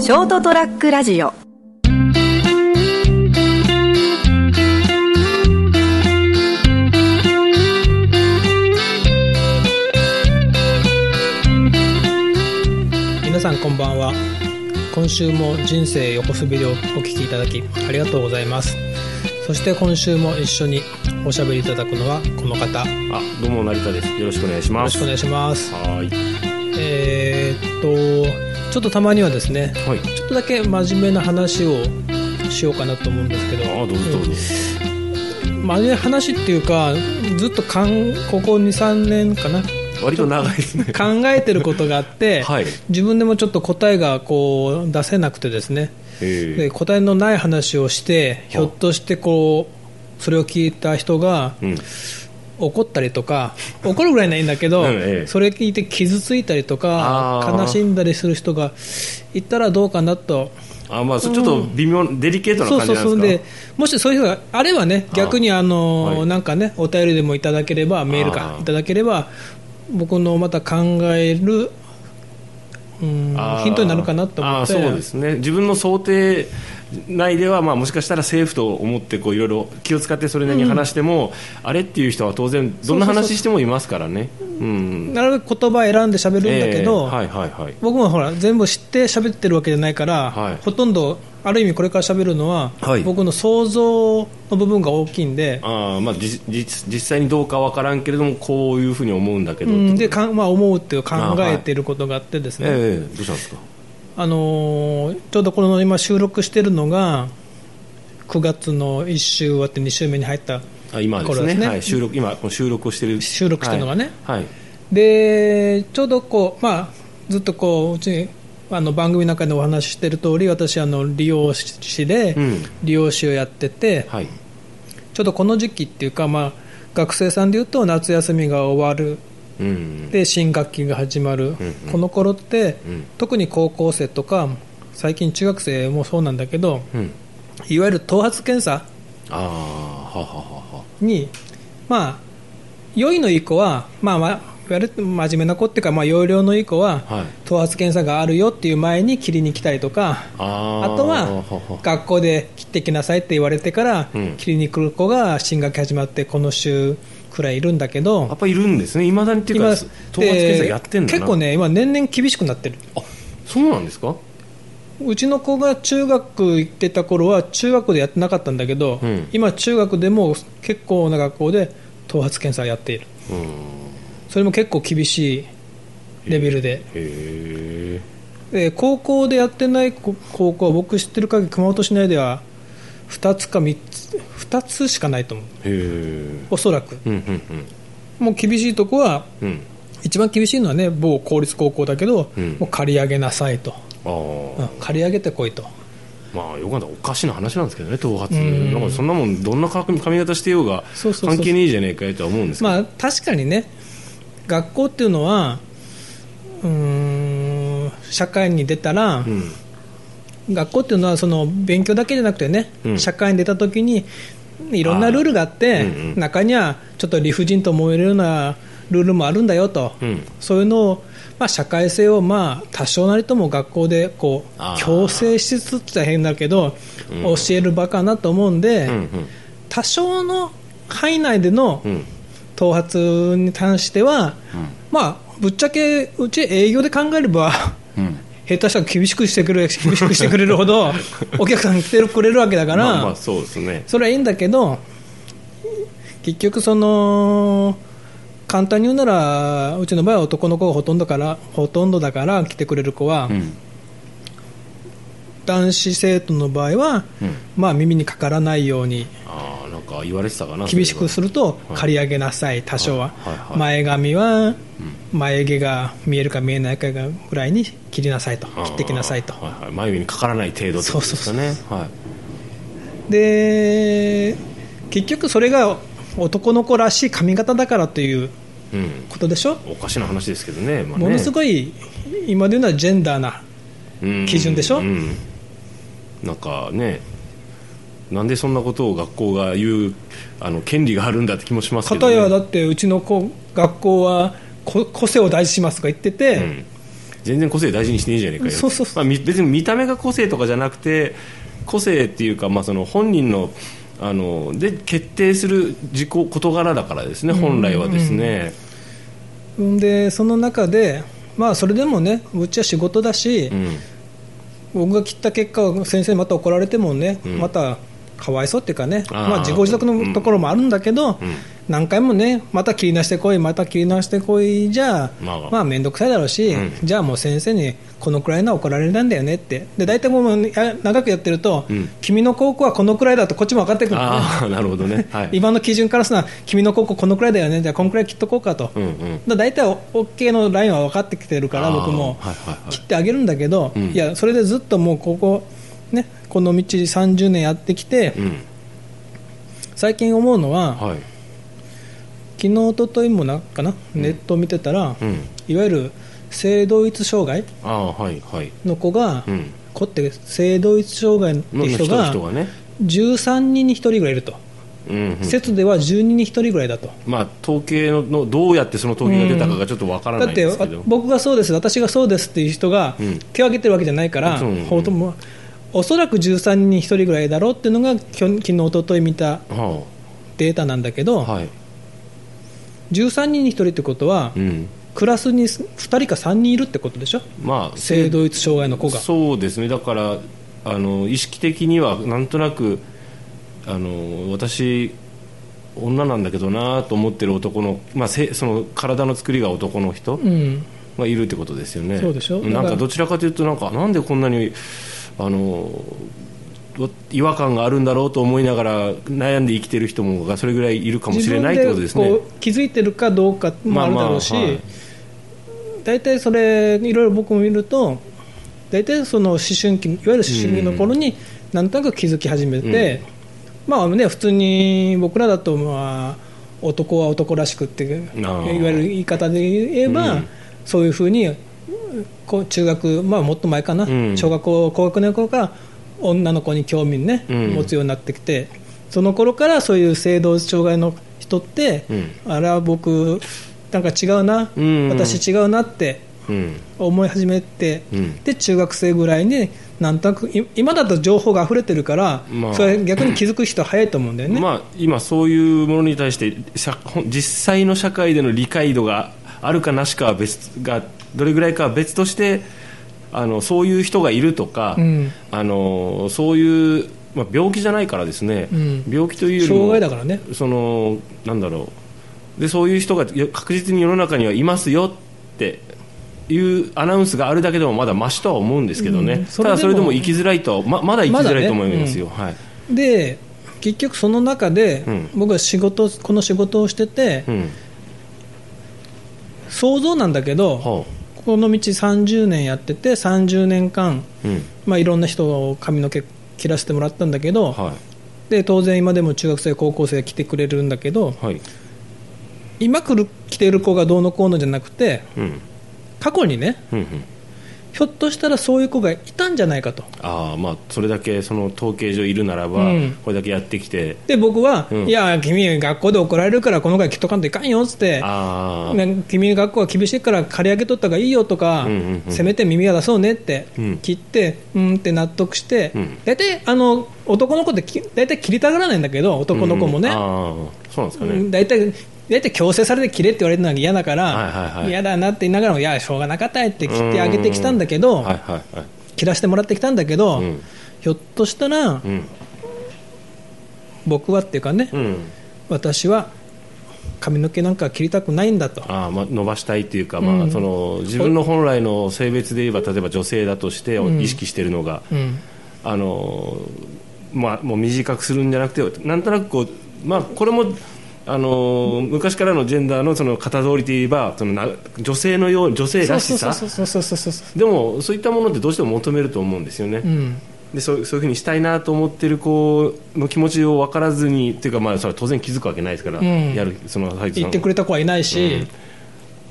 ショートトラックラジオ皆さんこんばんは今週も人生横滑りをお聞きいただきありがとうございますそして今週も一緒におしゃべりいただくのはこの方よあ、どうも成田です。よろしくお願いします。ろしくお願いしますはーい。えーっとちょっとたまにはですねはい。ちょっとだけ真面目な話をしようかなと思うんですけどあ、どうぞどうぞ。真面目な話っていうかずっとかんここ23年かな割と長いですね。考えてることがあって、はい。自分でもちょっと答えがこう出せなくてですねえで答えのない話をしてひょっとしてこうそれを聞いた人がー、うん。怒ったりとか怒るぐらいならいいんだけど、うんええ。それ聞いて傷ついたりとか悲しんだりする人がいたらどうかなと。あ、まあ、そちょっと微妙、デリケートなそう感じそうそうでなんでもしそういう人があればねあ逆にあの、はい。なんかねお便りでもいただければメールかいただければ僕のまた考えるうんヒントになるかなと思って。あーそうですね。自分の想定内では、まあ、もしかしたらセーフと思って、こう、いろいろ気を使ってそれなりに話しても、あれっていう人は当然、どんな話してもいますからね。うん。なるべく言葉選んで喋るんだけど、えーはいはいはい。僕もほら全部知って喋ってるわけじゃないから、はいほとんどある意味これから喋るのは、はい僕の想像の部分が大きいんで、あーまあ、じ実実際にどうかわからんけれども、こういうふうに思うんだけど。うん、でかん、まあ、思うっていう考えていることがあってですね、ええどうしたんですか？あのーちょうどこの今収録してるのが9月の1週終わって2週目に入ったあ今です頃ですね。ねはい、収録今この収録をしてる。収録してるのがね。はい、はい。でちょうどこう、まあ、ずっとこううちにあの番組の中でお話ししてる通り私あの理容師でうん。理容師をやってて、はい。ちょうどこの時期っていうか、まあ、学生さんでいうと夏休みが終わるうんで新学期が始まる、うんこの頃って、うん。特に高校生とか最近中学生もそうなんだけどうん。いわゆる頭髪検査にまあ良いのいい子は、まあまあ、真面目な子っていうか、まあ、容量のいい子は、はい。頭髪検査があるよっていう前に切りに来たりとかあとは。学校で切ってきなさいって言われてから、うん。切りに来る子が新学期始まってこの週くらいいるんだけどやっぱいるんですね。いまだにっていうか頭髪検査やってんだな？結構ね今年々厳しくなってる。あそうなんですか？うちの子が中学行ってた頃は中学でやってなかったんだけど、うん。今中学でも結構な学校で頭髪検査をやっている。うん。それも結構厳しいレベルで。へで高校でやってないこ高校は僕知ってる限り熊本市内では2つか3つ2つしかないと思う。おそらく。うんうんもう厳しいとこはうん。うん一番厳しいのはね某公立高校だけど、うん。もう借り上げなさいと、あうんあ借り上げてこいと。まあよかったおかしな話なんですけどね頭髪。うん。なんかそんなもんどんな髪髪型してようが関係ねえじゃねえかよとは思うんですけど。まあ確かにね学校っていうのはうーん社会に出たら、うん学校っていうのはその勉強だけじゃなくてね、うん。社会に出た時にいろんなルールがあってうんうん。中にはちょっと理不尽と思えるようなルールもあるんだよと、うん。そういうのを、まあ、社会性をまあ多少なりとも学校でこう強制しつつって変だけど、うん。教える場かなと思うんで、うんうん。多少の範囲内でのうん。頭髪に関しては、まあぶっちゃけうち営業で考えればうん下手したら厳しくしてくれ 厳しくしてくれるほど お客さん来てくれるわけだから、まあまあそうですね。それはいいんだけど結局その簡単に言うならうちの場合は男の子がほとんどからほとんどだから来てくれる子は、うん。男子生徒の場合は、うん。まあ耳にかからないようにああなんか言われてたかな厳しくするとはい。刈り上げなさい多少は。はいはいはい。前髪は眉毛が見えるか見えないかぐらいに切りなさいと切ってきなさいと。はいはい、眉毛にかからない程度ってことですかねはい。で結局それが男の子らしい髪型だからといううん、ことでしょ？おかしな話ですけどね,、まあね。ものすごい今で言うのはジェンダーなうん基準でしょ？うん、なんかねなんでそんなことを学校が言うあの権利があるんだって気もしますけど、ね、片やだってうちの子学校はこ個性を大事にしますとか言ってて、うん。全然個性大事にしていいじゃねえかよ。そうそうそう。まあ、み別に見た目が個性とかじゃなくて個性っていうか、まあ、その本人のあので決定する自己事柄だからですね。本来はですね、でその中で、まあ、それでもねうちは仕事だし、うん。僕が切った結果を先生にまた怒られてもね、うん。またかわいそうっていうかねまあ、自己自得のところもあるんだけど、うん何回もねまた切り直してこいまた切り直してこいじゃまあ。まあ面倒くさいだろうし、うん。じゃあもう先生にこのくらいのは怒られるんだよねって。で大体もうや長くやってると、うん。君の高校はこのくらいだとこっちも分かってくる。のねああ なるほどね、はい、今の基準からするな君の高校このくらいだよね。じゃあこのくらい切っとこうかと、うんうんだ大体 OK のラインは分かってきてるから僕も。はいはいはい。切ってあげるんだけど、うん。いやそれでずっともうここ、ね、この道30年やってきて、うん。最近思うのは、はい昨日一昨日もなんかな、ネットを見てたら、うん。いわゆる性同一障害ああはいはい。の子が、うん。子って性同一障害っての人が人がね、13人に1人ぐらいいると、うんうん。説では12人に1人ぐらいだと。まあ、統計ののどうやってその統計が出たかがちょっとわからだってないんですけど、僕がそうです、私がそうですっていう人がうん。手を挙げてるわけじゃないから、うん。ほとんどおそらく13人に1人ぐらいだろうっていうのがきょ昨日一昨日見たはデータなんだけど、あはい13人に1人ってことは、うん。クラスに2人か3人いるってことでしょ、まあ、性同一障害の子が。そうですね。だからあの意識的にはなんとなくあの私女なんだけどなと思ってる男の,、まあ、せその体の作りが男の人うん。がいるってことですよね。そうでしょ？なんだかどちらかというとなんかなんでこんなにあの違和感があるんだろうと思いながら悩んで生きてる人もがそれぐらいいるかもしれないってことですね。気づいてるかどうかもあるだろうし、まあまあはい。大体それ、いろいろ僕も見ると、大体その思春期、いわゆる思春期の頃に、なんとなく気づき始めて、まあね、普通に僕らだと、まあ、男は男らしくって、いわーゆる言い方で言えば、うん。そういうふうに、中学、まあ、もっと前かな、うん。小学校、高学年の頃から、女の子に興味ね、うん。持つようになってきて、その頃からそういう性同一障害の人って、うん。あれは僕、なんか違うな、うん。私違うなってうん。思い始めて、うん。で中学生ぐらいになんとなくい今だと情報が溢れてるから、まあ。それ逆に気づく人は早いと思うんだよね。まあ、今そういうものに対して実際の社会での理解度があるかなしかは別がどれぐらいかは別としてあのそういう人がいるとか、うん。あのそういう、まあ、病気じゃないからですね、うん。病気というよりも障害だからね。そのなんだろう。でそういう人が確実に世の中にはいますよっていうアナウンスがあるだけでもまだましとは思うんですけどね、うん。ただそれでも生きづらいとままだ生きづらいと思いますよ、はい。で結局その中で、うん。僕は仕事この仕事をしてて、うん。想像なんだけど、はこの道30年やってて30年間、あうん。まあ、いろんな人を髪の毛切らせてもらったんだけど、はい。で当然今でも中学生高校生来てくれるんだけどはい。今来る来てる子がどうのこうのじゃなくてうん。過去にねうんうんひょっとしたらそういう子がいたんじゃないかと。ああまあそれだけその統計上いるならば、うん。これだけやってきて。で僕は、うん。いや君学校で怒られるからこの回切っとかんといかんよっつって君学校は厳しいから借り上げとった方がいいよとか、うんうんうん。せめて耳は出そうねって、うん。切ってうんって納得して、うん。大体あの男の子ってき大体切りたがらないんだけど男の子もね、うん。ああそうなんですかね、うん大体大体強制されて切れって言われるのが嫌だから、嫌だなって言いながらもいやしょうがなかったって切ってあげてきたんだけど、切らしてもらってきたんだけど、うん。ひょっとしたら、うん。僕はっていうかね、うん。私は髪の毛なんか切りたくないんだと。ああまあ、伸ばしたいというか、うん。まあ、その自分の本来の性別で言えば例えば女性だとしてうん。意識しているのが、うん。あのまあ、もう短くするんじゃなくてなんとなくこう、まあ、これもあの昔からのジェンダーのその型通りといえばそのな女性のよう女性らしさ。でもそういったものってどうしても求めると思うんですよね、うんでそうそういうふうにしたいなと思ってる子の気持ちを分からずにっていうか、まあ、それ当然気づくわけないですから、やるその言ってくれた子はいないし、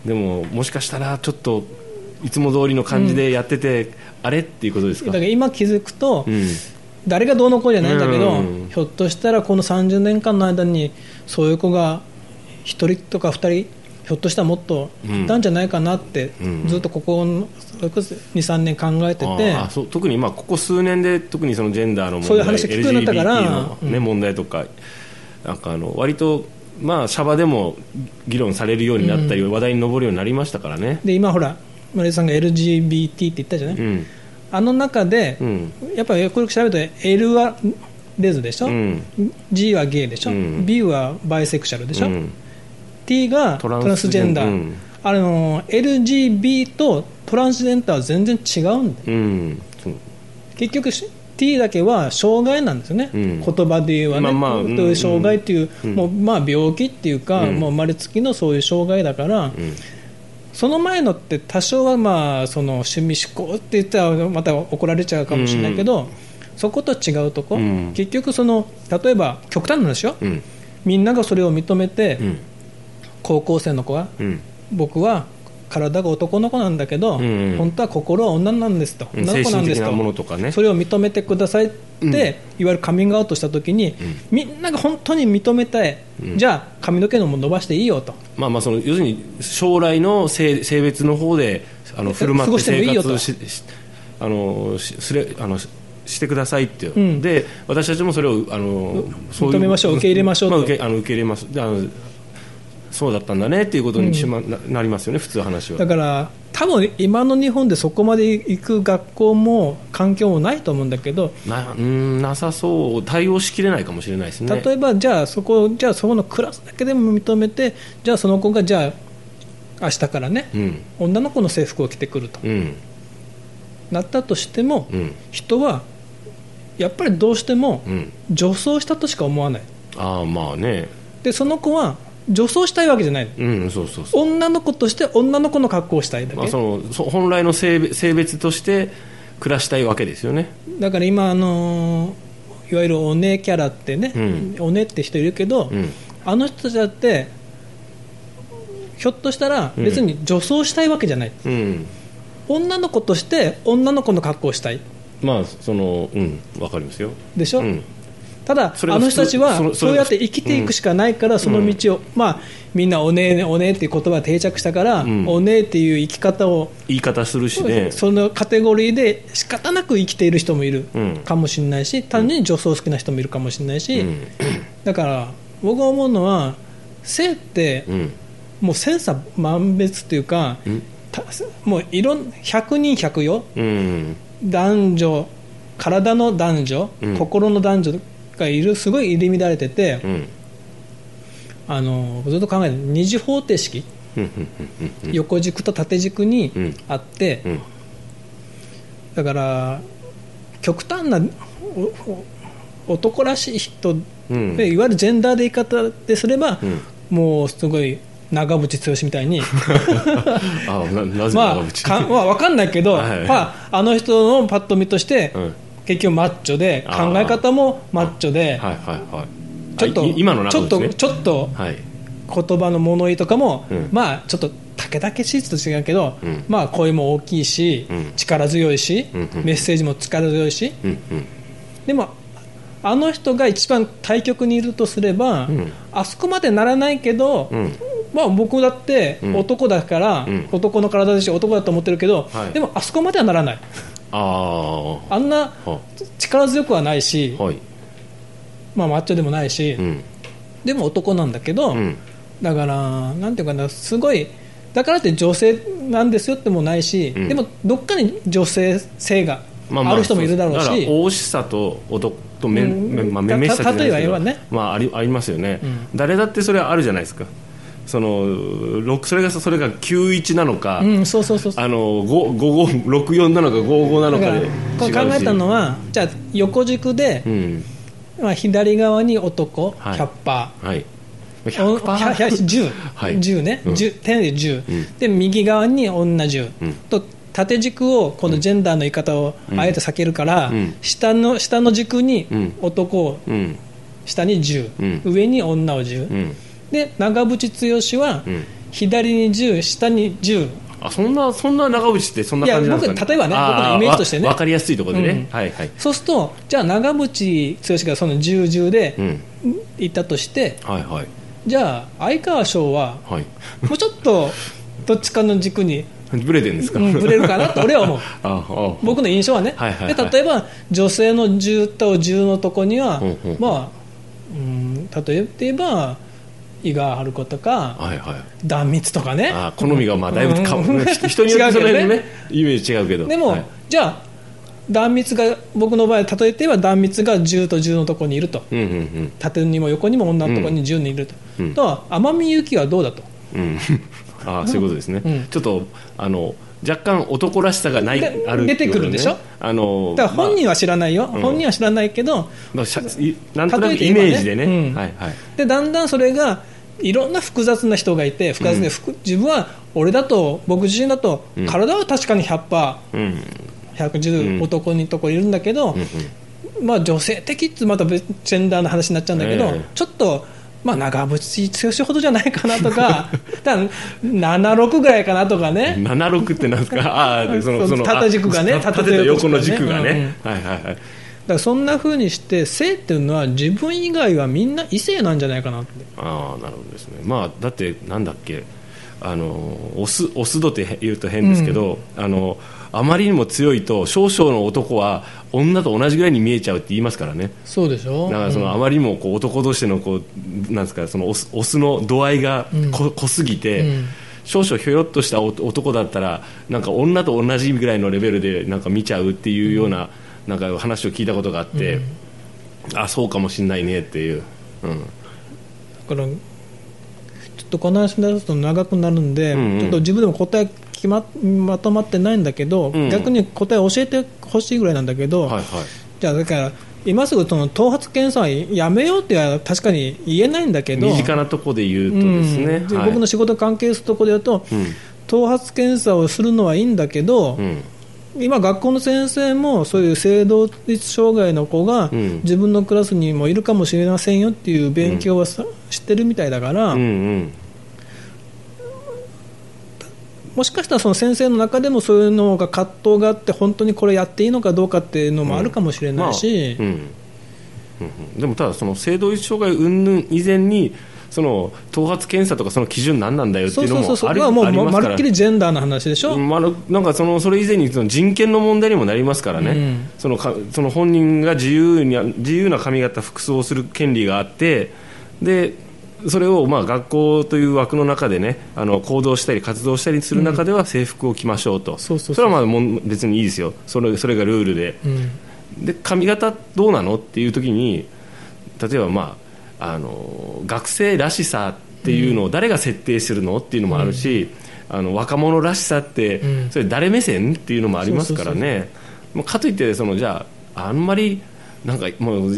でももしかしたらちょっといつも通りの感じでやってて、あれっていうことですかだから今気づくと、誰がどうのこうじゃないんだけど、うん。ひょっとしたらこの30年間の間にそういう子が1人とか2人ひょっとしたらもっといったんじゃないかなって、うん。ずっとここの23年考えてて、ああそう特にまあここ数年で特にそのジェンダーの問題そういう話聞くようになったから。ねうん。問題とかなんかあの割とまあシャバでも議論されるようになったり、話題に上るようになりましたからね。で今ほら森さんが LGBT って言ったじゃない、うんあの中で、うん。やっぱりよくよく調べると L はレズでしょ、うん。G はゲイでしょ、うん。B はバイセクシャルでしょ、うん。T がトトランスジェンダー、うん。あの LGB とトランスジェンダーは全然違うんだよ。結局し T だけは障害なんですよね、うん。言葉で言うはね、まあまあ障害っていう、うん。もうまあ、病気っていうか、うん。もう生まれつきのそういう障害だから、うんその前のって多少はまあその趣味思考って言ったらまた怒られちゃうかもしれないけど、そこと違うとこ、うん。結局その例えば極端な話よ、うん。みんながそれを認めて、うん。高校生の子はうん。僕は体が男の子なんだけど、うん。本当は心は女なんですと。女精の子なんですと。とかね。それを認めてくださいって、うん。いわゆるカミングアウトしたときに、みんなが本当に認めたい、うん。じゃあ髪の毛のも伸ばしていいよと。まあまあその要するに将来の性性別の方であの振る舞って生活ししあのしすれあのししてくださいっていう、うん。で私たちもそれをあの認めましょう受け入れましょうと。まあ、受けあの受け入れます。であのそうだったんだねっていうことにしま、ななりますよね普通話は。だから多分今の日本でそこまで行く学校も環境もないと思うんだけどなうんなさそう対応しきれないかもしれないですね。例えばじゃあそこじゃあそこのクラスだけでも認めてじゃあその子がじゃあ明日からねうん。女の子の制服を着てくると。うん。なったとしても、うん。人はやっぱりどうしてもうん。女装したとしか思わない。ああまあね。でその子は女装したいわけじゃない。うんそうそう女の子として女の子の格好をしたいだけ、まあ、そのそ本来の性別として暮らしたいわけですよね。だから今、あのーいわゆるお姉キャラってね、うん。お姉って人いるけど、うん。あの人たちだってひょっとしたら別に女装したいわけじゃない、うん。女の子として女の子の格好をしたい。まあそのうんわかりますよ。でしょ、うんただあの人たちはそうやって生きていくしかないから、その道を、まあ、みんなおねえおねえっていう言葉が定着したから、うん。おねえっていう生き方を言い方するしね。そのカテゴリーで仕方なく生きている人もいるうん。かもしれないし、単純に女装好きな人もいるかもしれないし、うん。だから僕が思うのは性ってうん。もう千差万別っていうか、もういろん100人100ようん。男女体の男女、うん。心の男女がいるすごい入り乱れてて、うん。あのずっと考えて二次方程式、うんうんうん横軸と縦軸にうん。あって、うん。だから極端な男らしい人うん。でいわゆるジェンダーで言い方ですれば、うん。もうすごい長渕剛みたいに。ま あまあ、分かんないけど、はい。まあ、あの人のパッと見として、うん結局マッチョで考え方もマッチョで、はいはいはい。ちょっと今のちょっとちょっとはい。言葉の物言いとかも、うん。まあちょっとたけだけしいと違うけど、うん。まあ声も大きいし、うん。力強いし、うんうん。メッセージも力強いし。うんうん。でもあの人が一番対極にいるとすれば、ん。あそこまでならないけど、うん。まあ、僕だってうん。男だから、うん。男の体だし男だと思ってるけど、はい。でもあそこまではならないああんな力強くはないし、はい。まあ、マッチョでもないし、うん。でも男なんだけど、うん。だからなんていうかなすごいだからって女性なんですよってもないし、うん。でもどっかに女性性がある人もいるだろうだからし、大しさと男とめ、うん。めまあ、ためめしさじゃないですけど。ね。まあ、ありありますよね、うん。誰だってそれはあるじゃないですかそのろそれがそれが91なのか、うん、そうそうそう。あの5564なのか55なのだかでこれ考えたのはじゃあ横軸でう、ん。まあ、左側に男はい。100%、はい。お 100%, 100 10, はい。10ね、うん。10点で10、うん。で右側に女10、うん。と縦軸をこのジェンダーの言い方をあえて避けるから、うん。下の下の軸にうん。男をうん。下に10、うん。上に女を10、うんで長渕剛はうん。左に10下に10あそんなそんな長渕ってそんな感じなんですか、ね、いや僕例えばねあ僕のイメージとしてね。わ分かりやすいところでね、うん。はいはい。そうするとじゃあ長渕剛がその10、10でうん。いったとして、はいはい。じゃあ相川翔ははい。もうちょっとどっちかの軸にブレてるんですか、うんぶれるかなと俺は思う。僕の印象はね、はいはい。はいで例えば女性の銃と銃のとこには、うんうん。まあ、うん、例えて言えば井川春子とかはいはい。壇蜜とかね。あ好みがまあだいぶか、うん。人によってそねね イメージ違うけど。でも、はい。じゃあ壇蜜が僕の場合例えて言えば壇蜜が銃と銃のとこにいると。うんうん縦にも横にも女のとこに10人いると、うん。とは天海祐希はどうだと。うん。う んああそういうことですね、うん。ちょっとあの若干男らしさがないであるね。出てくるでしょ？あのだから本人は知らないよ、うん。本人は知らないけどまあなんとなくイメージでね、うん。はいはい。でだんだんそれがいろんな複雑な人がいて複雑で、ふく自分は俺だと僕自身だとうん。体は確かに100%、うん。110、うん。男にとこいるんだけど、うん。まあ、女性的ってまた別ジェンダーの話になっちゃうんだけど、ええ。ちょっと、まあ、長渕剛ほどじゃないかなとか だから76ぐらいかなとかね。76ってなんですか？ああ そのその縦軸がねあ縦縦とと横の軸がね。軸がね、はいはいはい。だからそんな風にして性っていうのは自分以外はみんな異性なんじゃないかなって。ああなるほどですね。まあだってなんだっけ？あのオスオス度って言うと変ですけど、あのあまりにも強いと少々の男は女と同じぐらいに見えちゃうって言いますからね。そうでしょ？だからそのあまりにもこう男同士のこうなんですかそのオスオスの度合いがこ濃すぎて、うん。少々ひょよっとした男男だったらなんか女と同じぐらいのレベルでなんか見ちゃうっていうような,、なんか話を聞いたことがあって、あそうかもしんないねっていう、うん、だからちょっとこの話になると長くなるんで、うんうん。ちょっと自分でも答え決ままとまってないんだけど、うん。逆に答え教えてほしいぐらいなんだけど、はいはい。じゃあだから今すぐその頭髪検査はやめようっては確かに言えないんだけど身近なところで言うとですね、うん。僕の仕事関係するところで言うと、うん。頭髪検査をするのはいいんだけど、うん。今、学校の先生もそういう性同一障害の子がうん。自分のクラスにもいるかもしれませんよっていう勉強はさ、してるみたいだから、うんうんもしかしたらその先生の中でもそういうのが葛藤があって本当にこれやっていいのかどうかっていうのもあるかもしれないし、でもただその性同一障害云々以前にその頭髪検査とかその基準何なんだよってそいううのもありそうそうそう、うまるっきりジェンダーの話でしょ、うんまあ、なんかそのそれ以前にその人権の問題にもなりますからね、うんそのかその本人が自由に自由な髪型、服装をする権利があってでそれをまあ学校という枠の中でねあの行動したり活動したりする中では制服を着ましょうと、そうそうそう。れはまあもん別にいいですよ。それそれがルールで。うん。で髪型どうなのっていう時に例えば、まあ、あの学生らしさっていうのを誰が設定するのっていうのもあるし、あの若者らしさって、うん。それ誰目線っていうのもありますからね。もうかといってそのじゃああんまりなんかもう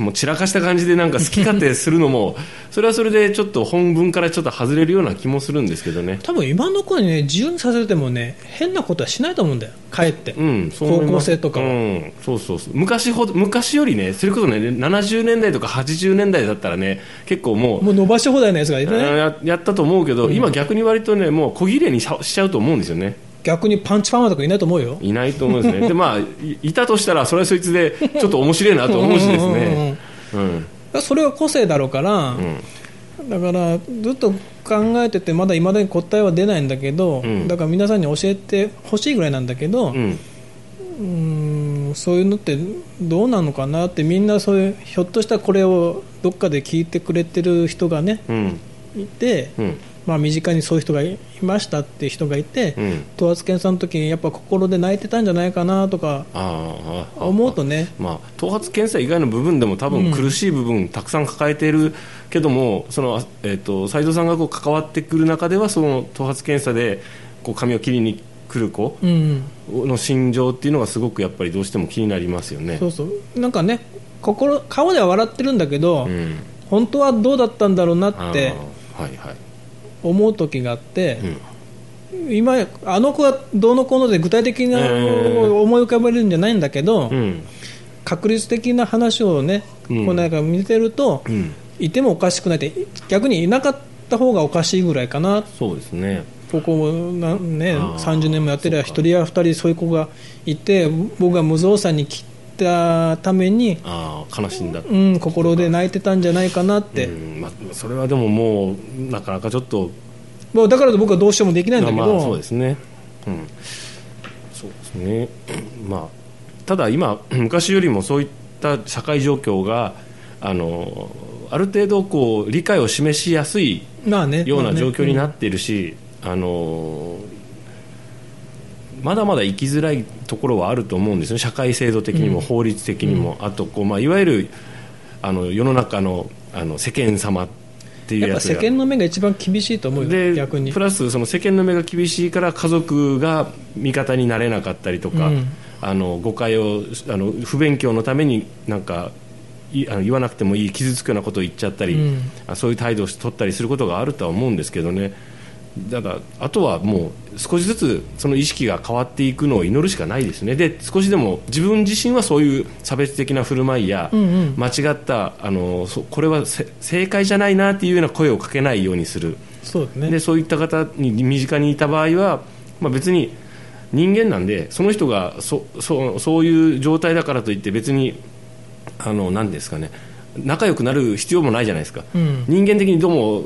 もう散らかした感じでなんか好き勝手するのも それはそれでちょっと本文からちょっと外れるような気もするんですけどね。多分今の子にね自由にさせてもね変なことはしないと思うんだよ、かえって。うん、そう高校生とかは。うん、そうそうそう。昔ほど昔よりねそれこそね70年代とか80年代だったらね結構もうもう伸ばし放題のやつがいてね、ややったと思うけど、今逆に割とねもう小切れにししちゃうと思うんですよね逆にパンチパーマとかいないと思うよ。いないと思うんですね。でまあいいたとしたらそれはそいつでちょっと面白いなと思うしですね。それは個性だろうから、だからずっと考えててまだいまだに答えは出ないんだけど、うん。だから皆さんに教えてほしいぐらいなんだけど、うん。うーんそういうのってどうなのかなってみんなそういうひょっとしたらこれをどっかで聞いてくれてる人がねうん。いて、うんまあ、身近にそういう人がいましたっていう人がいて、うん。頭圧検査の時にやっぱ心で泣いてたんじゃないかなとか思うとね。まあ、頭髪検査以外の部分でも多分苦しい部分たくさん抱えているけども、そのえっと斉藤さんがこう関わってくる中ではその頭髪検査でこう髪を切りに来る子うん。の心情っていうのがすごくやっぱりどうしても気になりますよね。そうそう。なんかね心顔では笑ってるんだけど、うん。本当はどうだったんだろうなってはいはい思う時があって、うん。今あの子はどうのこうので具体的なえー思い浮かべるんじゃないんだけど、うん。確率的な話をね、うん。こうなんか見てると、うん。いてもおかしくないって逆にいなかった方がおかしいぐらいかな。そうですね。ここな、ね、あー。30年もやってりゃそうか1人や2人そういう子がいて僕が無造作に切ったために、ああ悲しんだ、うん、心で泣いてたんじゃないかなって、うんまあ、それはでももうなかなかちょっともうだからと僕はどうしてもできないんだけど、まあ、そうですね、うん、そうですね、まあ、ただ今、昔よりもそういった社会状況があのある程度こう理解を示しやすいような状況になっっているし、あのまだまだ生きづらいところはあると思うんですね。社会制度的にも法律的にも、あとこう、まあ、いわゆるあの世の中のあの世間様っていうやつが。世間の目が一番厳しいと思うよ、で逆に。プ。ラスその世間の目が厳しいから家族が味方になれなかったりとか、うん。あの誤解をあの不勉強のためになんかいあの言わなくてもいい傷つくようなことを言っちゃったり、うん。あそういう態度を取ったりすることがあるとは思うんですけどねだからあとはもう少しずつその意識が変わっていくのを祈るしかないですね。で少しでも自分自身はそういう差別的な振る舞いや、うんうん。間違ったあのそこれはせ正解じゃないなっていうような声をかけないようにする。そうですね。でそういった方に身近にいた場合は、まあ、別に人間なんでその人がそそそういう状態だからといって別にあの何ですかね仲良くなる必要もないじゃないですか、うん。人間的にどうもう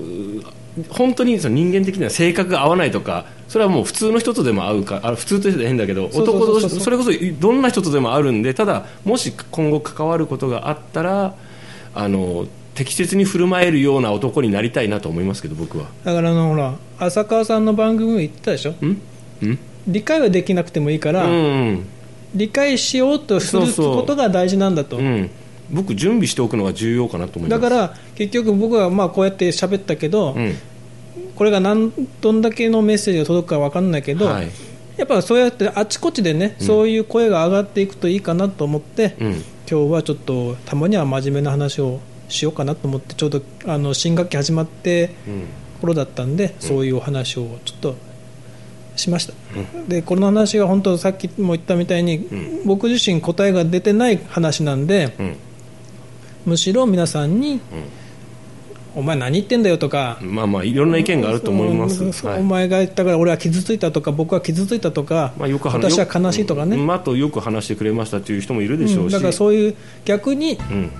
本当にその人間的には性格が合わないとかそれはもう普通の人とでも会うかあ普通としては変だけどそうそうそうそう男それこそどんな人とでも会うんでただもし今後関わることがあったらあの適切に振る舞えるような男になりたいなと思いますけど僕は。だからあのほら浅川さんの番組も言ってたでしょ？ん？ん？理解はできなくてもいいから、うん。理解しようとするそうそう。ことが大事なんだと。うん、僕準備しておくのが重要かなと思います。だから結局僕はまあこうやって喋ったけど、うん。これが何どんだけのメッセージが届くか分かんないけど、はい。やっぱそうやってあちこちでね、そういう声が上がっていくといいかなと思って、うん。今日はちょっとたまには真面目な話をしようかなと思ってちょうどあの新学期始まってうん。頃だったんで、そういうお話をちょっとしました、でこの話は本当さっきも言ったみたいに、ん。僕自身答えが出てない話なんでうんむしろ皆さんに、お前何言ってんだよとか、まあまあいろんな意見があると思います、お前が言ったから俺は傷ついたとか僕は傷ついたとか、まあ、よく話私は悲しいとかね、うん。あとよく話してくれましたという人もいるでしょうし、うんだからそういう逆にうん。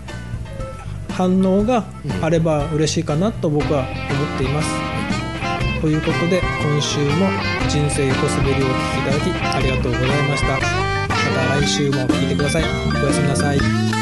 反応があれば嬉しいかなと僕は思っています、ということで今週も「人生横滑り」をお聞きいただきありがとうございました。また来週も聞いてください。おやすみなさい